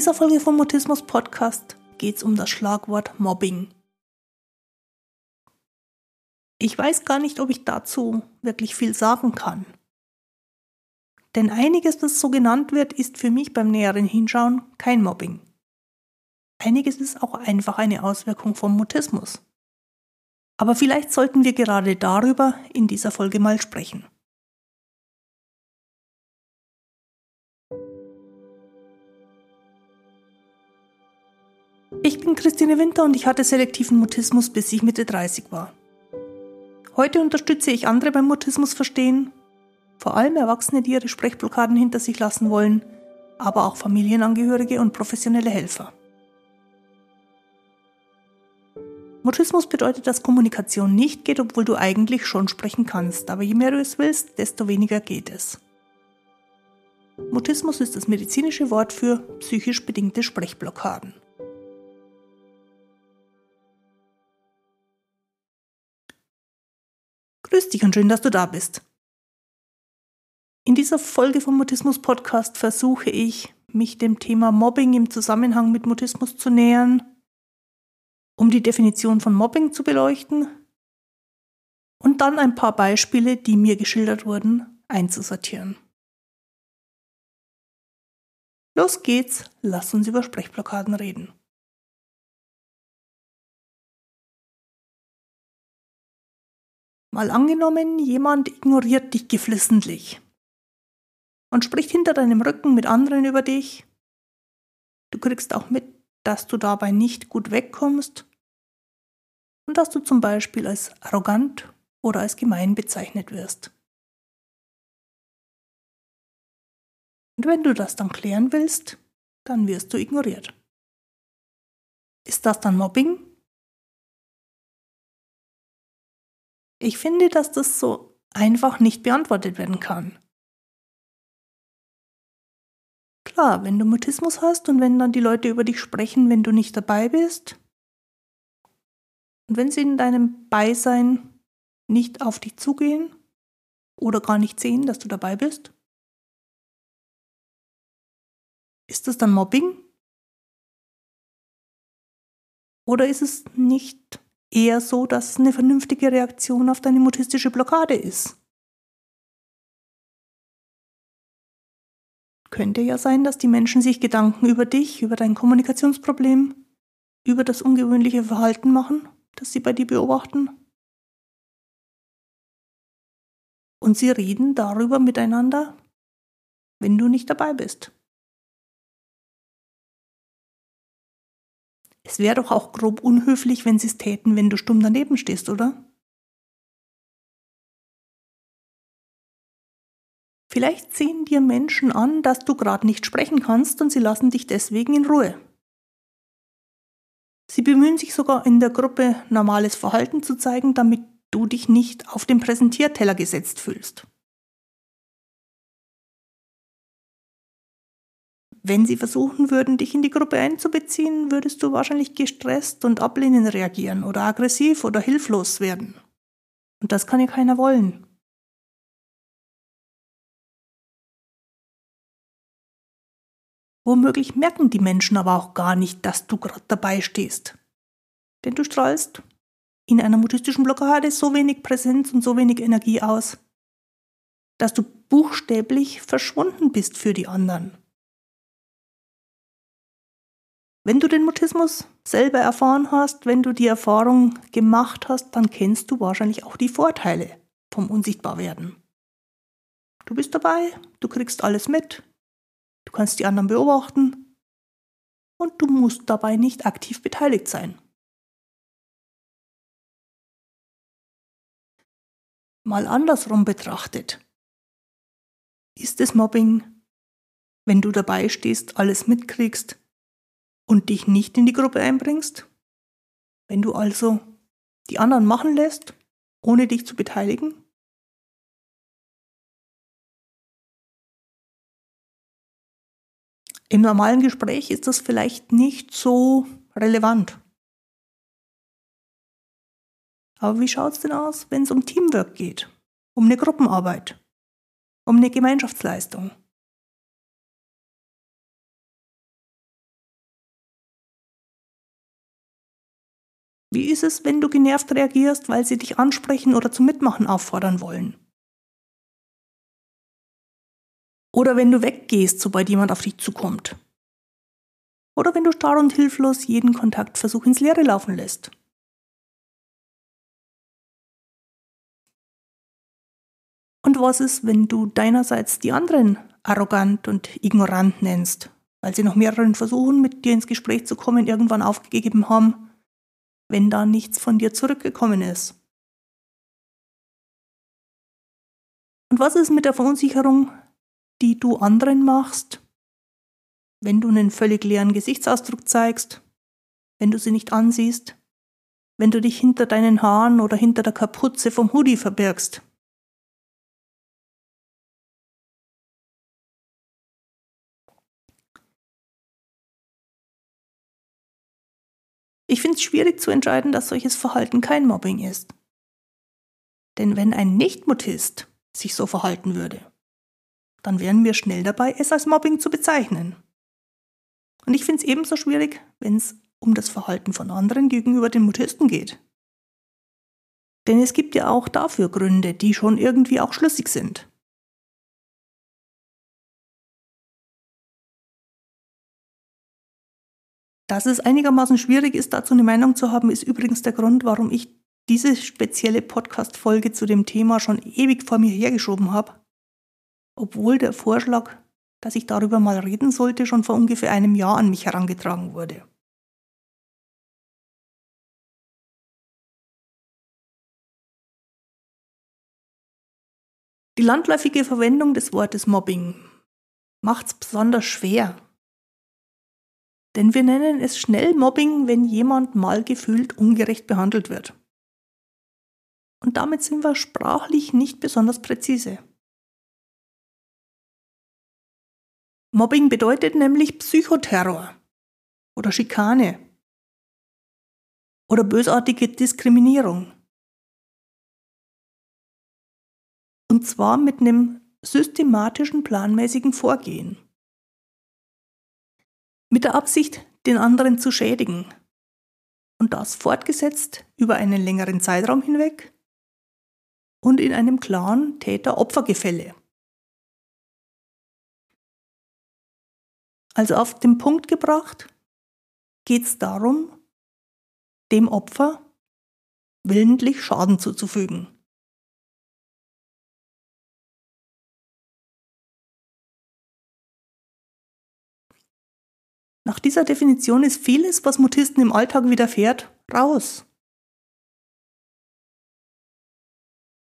In dieser Folge vom Mutismus Podcast geht es um das Schlagwort Mobbing. Ich weiß gar nicht, ob ich dazu wirklich viel sagen kann. Denn einiges, das so genannt wird, ist für mich beim näheren Hinschauen kein Mobbing. Einiges ist auch einfach eine Auswirkung vom Mutismus. Aber vielleicht sollten wir gerade darüber in dieser Folge mal sprechen. Ich bin Christine Winter und ich hatte selektiven Mutismus, bis ich Mitte 30 war. Heute unterstütze ich andere beim Mutismus verstehen, vor allem Erwachsene, die ihre Sprechblockaden hinter sich lassen wollen, aber auch Familienangehörige und professionelle Helfer. Mutismus bedeutet, dass Kommunikation nicht geht, obwohl du eigentlich schon sprechen kannst, aber je mehr du es willst, desto weniger geht es. Mutismus ist das medizinische Wort für psychisch bedingte Sprechblockaden. Grüß dich und schön, dass du da bist. In dieser Folge vom Mutismus Podcast versuche ich, mich dem Thema Mobbing im Zusammenhang mit Mutismus zu nähern, um die Definition von Mobbing zu beleuchten und dann ein paar Beispiele, die mir geschildert wurden, einzusortieren. Los geht's, lass uns über Sprechblockaden reden. Mal angenommen, jemand ignoriert dich geflissentlich und spricht hinter deinem Rücken mit anderen über dich. Du kriegst auch mit, dass du dabei nicht gut wegkommst und dass du zum Beispiel als arrogant oder als gemein bezeichnet wirst. Und wenn du das dann klären willst, dann wirst du ignoriert. Ist das dann Mobbing? Ich finde, dass das so einfach nicht beantwortet werden kann. Klar, wenn du Mutismus hast und wenn dann die Leute über dich sprechen, wenn du nicht dabei bist und wenn sie in deinem Beisein nicht auf dich zugehen oder gar nicht sehen, dass du dabei bist, ist das dann Mobbing? Oder ist es nicht eher so, dass eine vernünftige Reaktion auf deine mutistische Blockade ist. Könnte ja sein, dass die Menschen sich Gedanken über dich, über dein Kommunikationsproblem, über das ungewöhnliche Verhalten machen, das sie bei dir beobachten. Und sie reden darüber miteinander, wenn du nicht dabei bist. Es wäre doch auch grob unhöflich, wenn sie es täten, wenn du stumm daneben stehst, oder? Vielleicht sehen dir Menschen an, dass du gerade nicht sprechen kannst und sie lassen dich deswegen in Ruhe. Sie bemühen sich sogar in der Gruppe normales Verhalten zu zeigen, damit du dich nicht auf den Präsentierteller gesetzt fühlst. Wenn sie versuchen würden, dich in die Gruppe einzubeziehen, würdest du wahrscheinlich gestresst und ablehnend reagieren oder aggressiv oder hilflos werden. Und das kann ja keiner wollen. Womöglich merken die Menschen aber auch gar nicht, dass du gerade dabei stehst. Denn du strahlst in einer mutistischen Blockade so wenig Präsenz und so wenig Energie aus, dass du buchstäblich verschwunden bist für die anderen. Wenn du den Mutismus selber erfahren hast, wenn du die Erfahrung gemacht hast, dann kennst du wahrscheinlich auch die Vorteile vom Unsichtbarwerden. Du bist dabei, du kriegst alles mit, du kannst die anderen beobachten und du musst dabei nicht aktiv beteiligt sein. Mal andersrum betrachtet. Ist es Mobbing, wenn du dabei stehst, alles mitkriegst, und dich nicht in die Gruppe einbringst, wenn du also die anderen machen lässt, ohne dich zu beteiligen? Im normalen Gespräch ist das vielleicht nicht so relevant. Aber wie schaut es denn aus, wenn es um Teamwork geht, um eine Gruppenarbeit, um eine Gemeinschaftsleistung? Wie ist es, wenn du genervt reagierst, weil sie dich ansprechen oder zum Mitmachen auffordern wollen? Oder wenn du weggehst, sobald jemand auf dich zukommt? Oder wenn du starr und hilflos jeden Kontaktversuch ins Leere laufen lässt? Und was ist, wenn du deinerseits die anderen arrogant und ignorant nennst, weil sie nach mehreren Versuchen mit dir ins Gespräch zu kommen irgendwann aufgegeben haben, wenn da nichts von dir zurückgekommen ist? Und was ist mit der Verunsicherung, die du anderen machst, wenn du einen völlig leeren Gesichtsausdruck zeigst, wenn du sie nicht ansiehst, wenn du dich hinter deinen Haaren oder hinter der Kapuze vom Hoodie verbirgst? Ich finde es schwierig zu entscheiden, dass solches Verhalten kein Mobbing ist. Denn wenn ein Nicht-Mutist sich so verhalten würde, dann wären wir schnell dabei, es als Mobbing zu bezeichnen. Und ich finde es ebenso schwierig, wenn es um das Verhalten von anderen gegenüber den Mutisten geht. Denn es gibt ja auch dafür Gründe, die schon irgendwie auch schlüssig sind. Dass es einigermaßen schwierig ist, dazu eine Meinung zu haben, ist übrigens der Grund, warum ich diese spezielle Podcast-Folge zu dem Thema schon ewig vor mir hergeschoben habe. Obwohl der Vorschlag, dass ich darüber mal reden sollte, schon vor ungefähr einem Jahr an mich herangetragen wurde. Die landläufige Verwendung des Wortes Mobbing macht es besonders schwer, denn wir nennen es schnell Mobbing, wenn jemand mal gefühlt ungerecht behandelt wird. Und damit sind wir sprachlich nicht besonders präzise. Mobbing bedeutet nämlich Psychoterror oder Schikane oder bösartige Diskriminierung. Und zwar mit einem systematischen, planmäßigen Vorgehen mit der Absicht, den anderen zu schädigen. Und das fortgesetzt über einen längeren Zeitraum hinweg und in einem klaren Täter-Opfer-Gefälle. Also auf den Punkt gebracht geht es darum, dem Opfer willentlich Schaden zuzufügen. Nach dieser Definition ist vieles, was Mutisten im Alltag widerfährt, raus.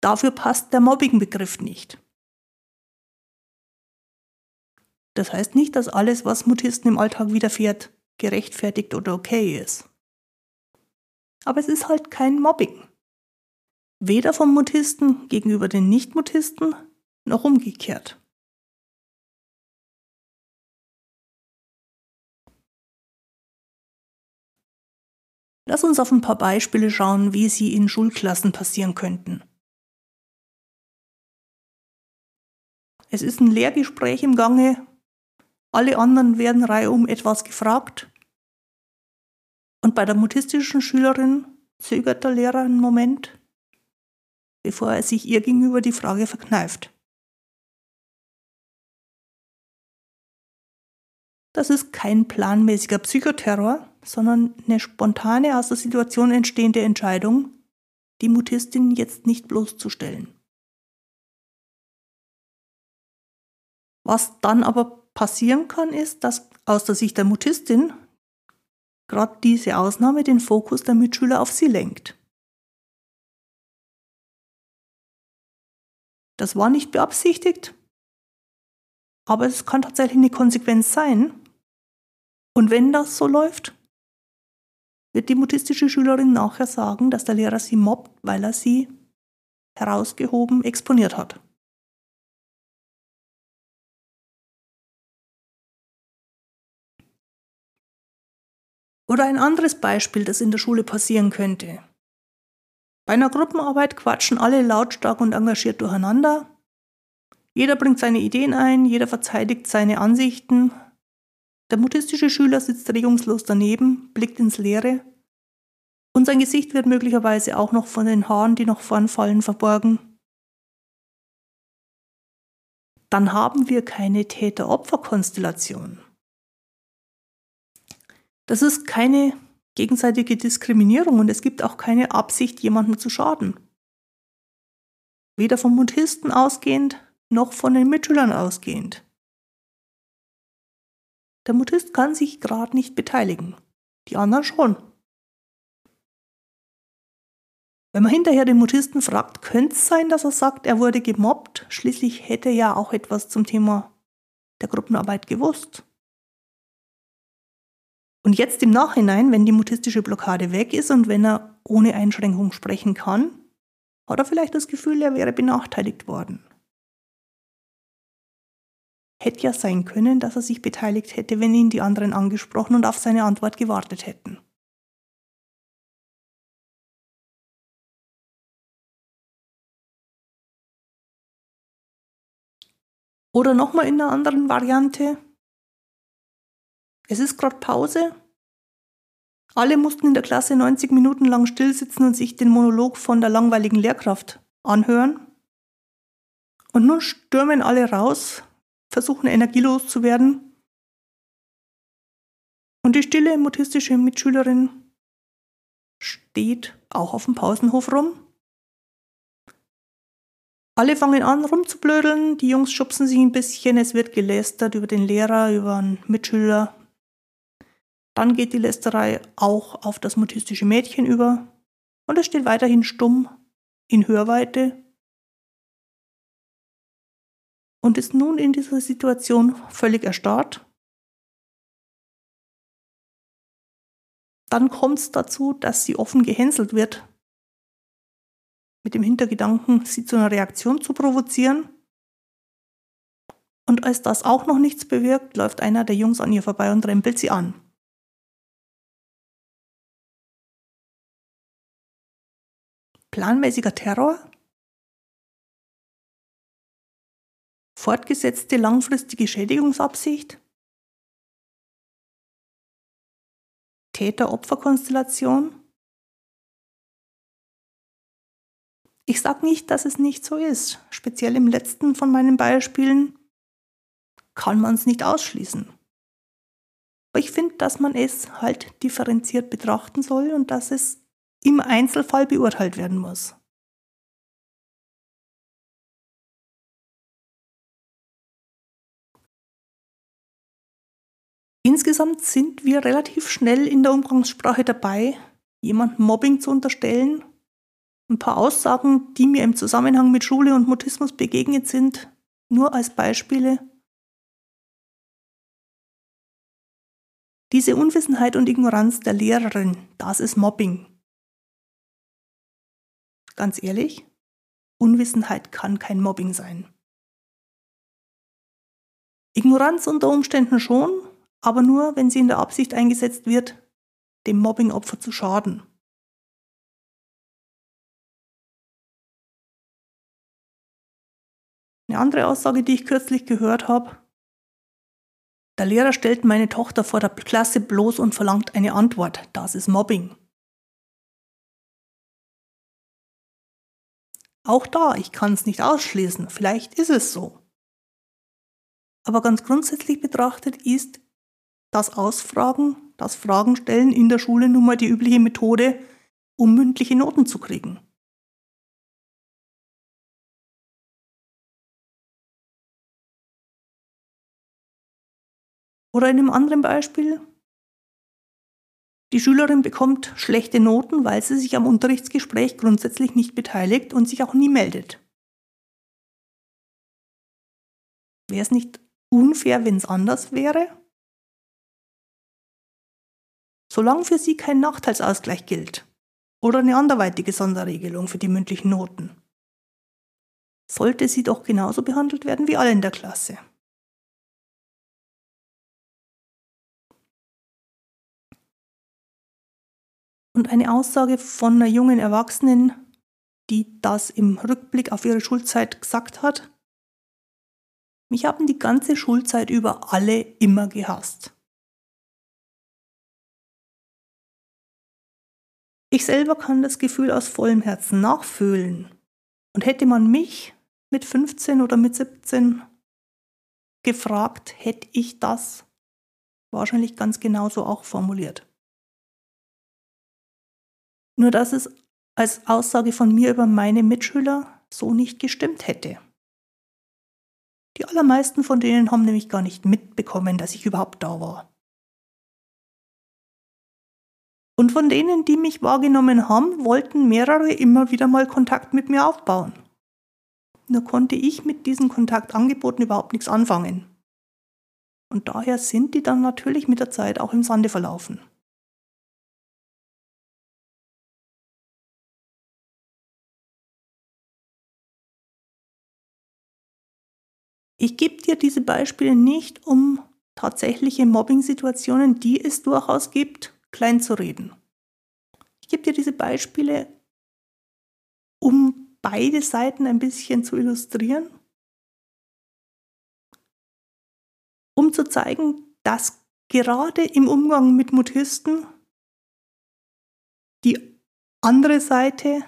Dafür passt der Mobbing-Begriff nicht. Das heißt nicht, dass alles, was Mutisten im Alltag widerfährt, gerechtfertigt oder okay ist. Aber es ist halt kein Mobbing. Weder vom Mutisten gegenüber den Nicht-Mutisten noch umgekehrt. Lass uns auf ein paar Beispiele schauen, wie sie in Schulklassen passieren könnten. Es ist ein Lehrgespräch im Gange, alle anderen werden reihum etwas gefragt. Und bei der mutistischen Schülerin zögert der Lehrer einen Moment, bevor er sich ihr gegenüber die Frage verkneift. Das ist kein planmäßiger Psychoterror, sondern eine spontane aus der Situation entstehende Entscheidung, die Mutistin jetzt nicht bloßzustellen. Was dann aber passieren kann, ist, dass aus der Sicht der Mutistin gerade diese Ausnahme den Fokus der Mitschüler auf sie lenkt. Das war nicht beabsichtigt, aber es kann tatsächlich eine Konsequenz sein. Und wenn das so läuft, wird die mutistische Schülerin nachher sagen, dass der Lehrer sie mobbt, weil er sie herausgehoben exponiert hat. Oder ein anderes Beispiel, das in der Schule passieren könnte. Bei einer Gruppenarbeit quatschen alle lautstark und engagiert durcheinander. Jeder bringt seine Ideen ein, jeder verteidigt seine Ansichten, der mutistische Schüler sitzt regungslos daneben, blickt ins Leere Und sein Gesicht wird möglicherweise auch noch von den Haaren, die noch vorn fallen, verborgen. Dann haben wir keine Täter-Opfer-Konstellation. Das ist keine gegenseitige Diskriminierung und es gibt auch keine Absicht, jemandem zu schaden. Weder vom Mutisten ausgehend noch von den Mitschülern ausgehend. Der Mutist kann sich gerade nicht beteiligen, die anderen schon. Wenn man hinterher den Mutisten fragt, könnte es sein, dass er sagt, er wurde gemobbt. Schließlich hätte er ja auch etwas zum Thema der Gruppenarbeit gewusst. Und jetzt im Nachhinein, wenn die mutistische Blockade weg ist und wenn er ohne Einschränkung sprechen kann, hat er vielleicht das Gefühl, er wäre benachteiligt worden. Hätte ja sein können, dass er sich beteiligt hätte, wenn ihn die anderen angesprochen und auf seine Antwort gewartet hätten. Oder nochmal in einer anderen Variante. Es ist gerade Pause. Alle mussten in der Klasse 90 Minuten lang stillsitzen und sich den Monolog von der langweiligen Lehrkraft anhören. Und nun stürmen alle raus, versuchen energielos zu werden. Und die stille mutistische Mitschülerin steht auch auf dem Pausenhof rum. Alle fangen an rumzublödeln, die Jungs schubsen sich ein bisschen, es wird gelästert über den Lehrer, über einen Mitschüler. Dann geht die Lästerei auch auf das mutistische Mädchen über. Und es steht weiterhin stumm in Hörweite und ist nun in dieser Situation völlig erstarrt. Dann kommt es dazu, dass sie offen gehänselt wird mit dem Hintergedanken, sie zu einer Reaktion zu provozieren. Und als das auch noch nichts bewirkt, läuft einer der Jungs an ihr vorbei und rempelt sie an. Planmäßiger Terror? Fortgesetzte langfristige Schädigungsabsicht? Täter-Opfer-Konstellation? Ich sage nicht, dass es nicht so ist. Speziell im letzten von meinen Beispielen kann man es nicht ausschließen. Aber ich finde, dass man es halt differenziert betrachten soll und dass es im Einzelfall beurteilt werden muss. Insgesamt sind wir relativ schnell in der Umgangssprache dabei, jemand Mobbing zu unterstellen ein paar Aussagen, die mir im Zusammenhang mit Schule und Mutismus begegnet sind, nur als Beispiele. Diese Unwissenheit und Ignoranz der Lehrerin, das ist Mobbing. Ganz ehrlich, Unwissenheit kann kein Mobbing sein. Ignoranz unter Umständen schon, aber nur, wenn sie in der Absicht eingesetzt wird, dem Mobbingopfer zu schaden. Eine andere Aussage, die ich kürzlich gehört habe. Der Lehrer stellt meine Tochter vor der Klasse bloß und verlangt eine Antwort. Das ist Mobbing. Auch da, ich kann es nicht ausschließen. Vielleicht ist es so. Aber ganz grundsätzlich betrachtet ist das Ausfragen, das Fragen stellen in der Schule nun mal die übliche Methode, um mündliche Noten zu kriegen. Oder in einem anderen Beispiel, die Schülerin bekommt schlechte Noten, weil sie sich am Unterrichtsgespräch grundsätzlich nicht beteiligt und sich auch nie meldet. Wäre es nicht unfair, wenn es anders wäre? Solange für sie kein Nachteilsausgleich gilt oder eine anderweitige Sonderregelung für die mündlichen Noten, sollte sie doch genauso behandelt werden wie alle in der Klasse. Und eine Aussage von einer jungen Erwachsenen, die das im Rückblick auf ihre Schulzeit gesagt hat. Mich haben die ganze Schulzeit über alle immer gehasst. Ich selber kann das Gefühl aus vollem Herzen nachfühlen. Und hätte man mich mit 15 oder mit 17 gefragt, hätte ich das wahrscheinlich ganz genauso auch formuliert. Nur dass es als Aussage von mir über meine Mitschüler so nicht gestimmt hätte. Die allermeisten von denen haben nämlich gar nicht mitbekommen, dass ich überhaupt da war. Und von denen, die mich wahrgenommen haben, wollten mehrere immer wieder mal Kontakt mit mir aufbauen. Nur konnte ich mit diesen Kontaktangeboten überhaupt nichts anfangen. Und daher sind die dann natürlich mit der Zeit auch im Sande verlaufen. Ich gebe dir diese Beispiele nicht, um tatsächliche Mobbing-Situationen, die es durchaus gibt, klein zu reden. Ich gebe dir diese Beispiele, um beide Seiten ein bisschen zu illustrieren, um zu zeigen, dass gerade im Umgang mit Mutisten die andere Seite,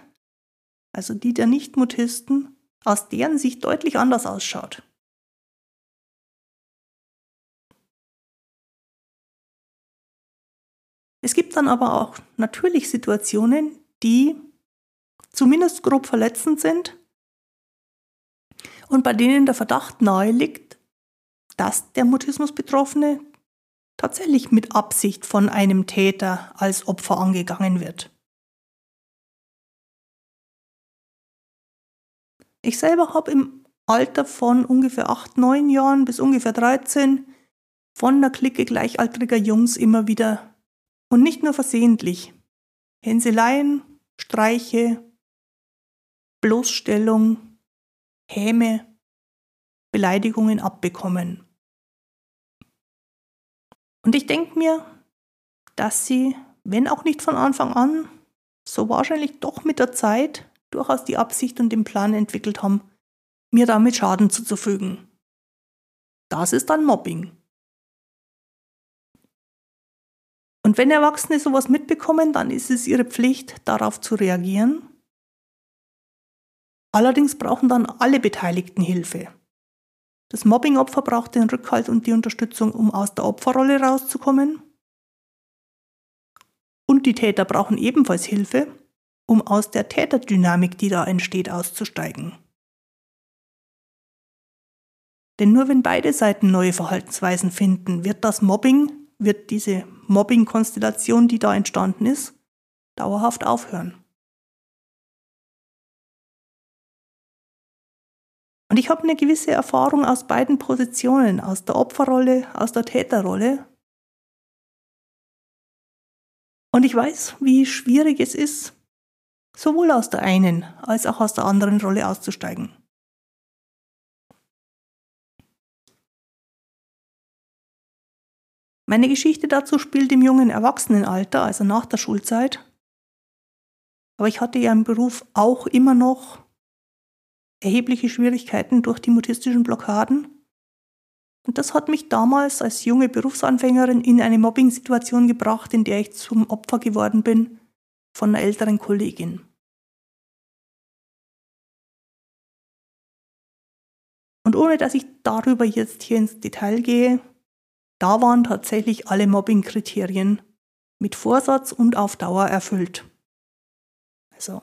also die der Nicht-Mutisten, aus deren Sicht deutlich anders ausschaut. Es gibt dann aber auch natürlich Situationen, die zumindest grob verletzend sind und bei denen der Verdacht nahe liegt, dass der Mutismus-Betroffene tatsächlich mit Absicht von einem Täter als Opfer angegangen wird. Ich selber habe im Alter von ungefähr 8, 9 Jahren bis ungefähr 13 von der Clique gleichaltriger Jungs immer wieder und nicht nur versehentlich. Hänseleien, Streiche, Bloßstellung, Häme, Beleidigungen abbekommen. Und ich denke mir, dass sie, wenn auch nicht von Anfang an, so wahrscheinlich doch mit der Zeit durchaus die Absicht und den Plan entwickelt haben, mir damit Schaden zuzufügen. Das ist dann Mobbing. Und wenn Erwachsene sowas mitbekommen, dann ist es ihre Pflicht, darauf zu reagieren. Allerdings brauchen dann alle Beteiligten Hilfe. Das Mobbingopfer braucht den Rückhalt und die Unterstützung, um aus der Opferrolle rauszukommen. Und die Täter brauchen ebenfalls Hilfe, um aus der Täterdynamik, die da entsteht, auszusteigen. Denn nur wenn beide Seiten neue Verhaltensweisen finden, wird das Mobbing wird diese Mobbing-Konstellation, die da entstanden ist, dauerhaft aufhören. Und ich habe eine gewisse Erfahrung aus beiden Positionen, aus der Opferrolle, aus der Täterrolle. Und ich weiß, wie schwierig es ist, sowohl aus der einen als auch aus der anderen Rolle auszusteigen. Meine Geschichte dazu spielt im jungen Erwachsenenalter, also nach der Schulzeit. Aber ich hatte ja im Beruf auch immer noch erhebliche Schwierigkeiten durch die mutistischen Blockaden. Und das hat mich damals als junge Berufsanfängerin in eine Mobbing-Situation gebracht, in der ich zum Opfer geworden bin von einer älteren Kollegin. Und ohne dass ich darüber jetzt hier ins Detail gehe, da waren tatsächlich alle Mobbing-Kriterien mit Vorsatz und auf Dauer erfüllt. Also,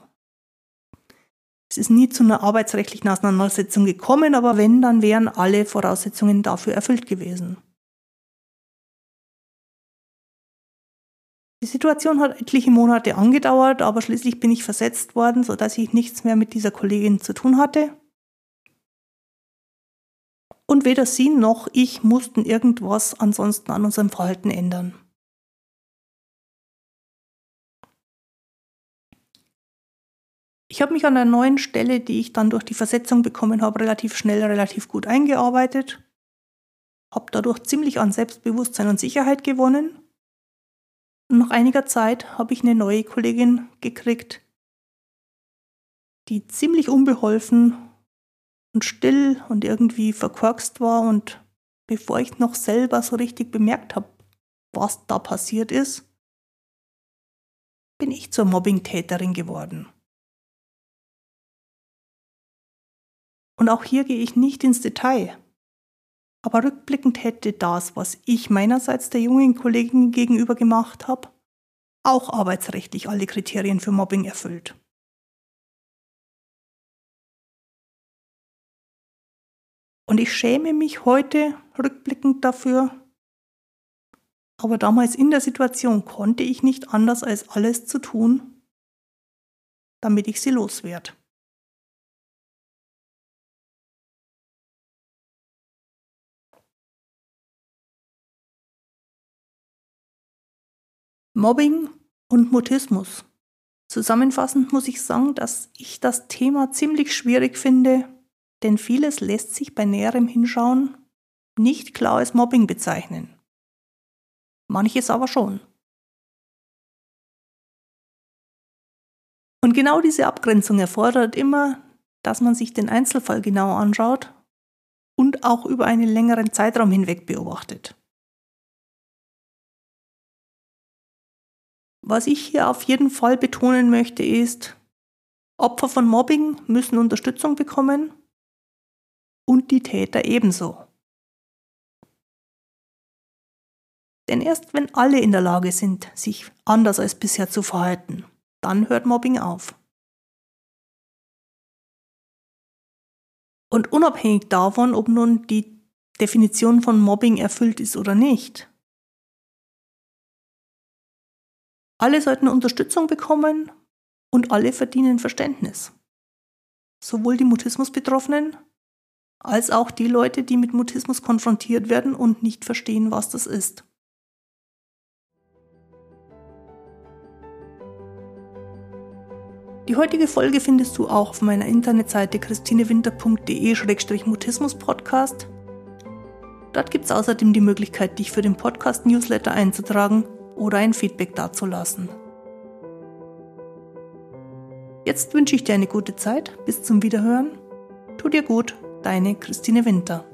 es ist nie zu einer arbeitsrechtlichen Auseinandersetzung gekommen, aber wenn, dann wären alle Voraussetzungen dafür erfüllt gewesen. Die Situation hat etliche Monate angedauert, aber schließlich bin ich versetzt worden, sodass ich nichts mehr mit dieser Kollegin zu tun hatte. Und weder sie noch ich mussten irgendwas ansonsten an unserem Verhalten ändern. Ich habe mich an der neuen Stelle, die ich dann durch die Versetzung bekommen habe, relativ schnell, relativ gut eingearbeitet, habe dadurch ziemlich an Selbstbewusstsein und Sicherheit gewonnen. Und nach einiger Zeit habe ich eine neue Kollegin gekriegt, die ziemlich unbeholfen und still und irgendwie verkorkst war und bevor ich noch selber so richtig bemerkt habe, was da passiert ist, bin ich zur Mobbing-Täterin geworden. Und auch hier gehe ich nicht ins Detail. Aber rückblickend hätte das, was ich meinerseits der jungen Kollegin gegenüber gemacht habe, auch arbeitsrechtlich alle Kriterien für Mobbing erfüllt. Und ich schäme mich heute rückblickend dafür, aber damals in der Situation konnte ich nicht anders als alles zu tun, damit ich sie loswerde. Mobbing und Mutismus. Zusammenfassend muss ich sagen, dass ich das Thema ziemlich schwierig finde, denn vieles lässt sich bei näherem Hinschauen nicht klar als Mobbing bezeichnen. Manches aber schon. Und genau diese Abgrenzung erfordert immer, dass man sich den Einzelfall genau anschaut und auch über einen längeren Zeitraum hinweg beobachtet. Was ich hier auf jeden Fall betonen möchte, ist, Opfer von Mobbing müssen Unterstützung bekommen und die Täter ebenso. Denn erst wenn alle in der Lage sind, sich anders als bisher zu verhalten, dann hört Mobbing auf. Und unabhängig davon, ob nun die Definition von Mobbing erfüllt ist oder nicht, Alle sollten Unterstützung bekommen und alle verdienen Verständnis. Sowohl die Mutismus-Betroffenen als auch die Leute, die mit Mutismus konfrontiert werden und nicht verstehen, was das ist. Die heutige Folge findest du auch auf meiner Internetseite christinewinter.de-mutismus-podcast. Dort gibt es außerdem die Möglichkeit, dich für den Podcast-Newsletter einzutragen oder ein Feedback dazulassen. Jetzt wünsche ich dir eine gute Zeit. Bis zum Wiederhören. Tu dir gut, deine Christine Winter.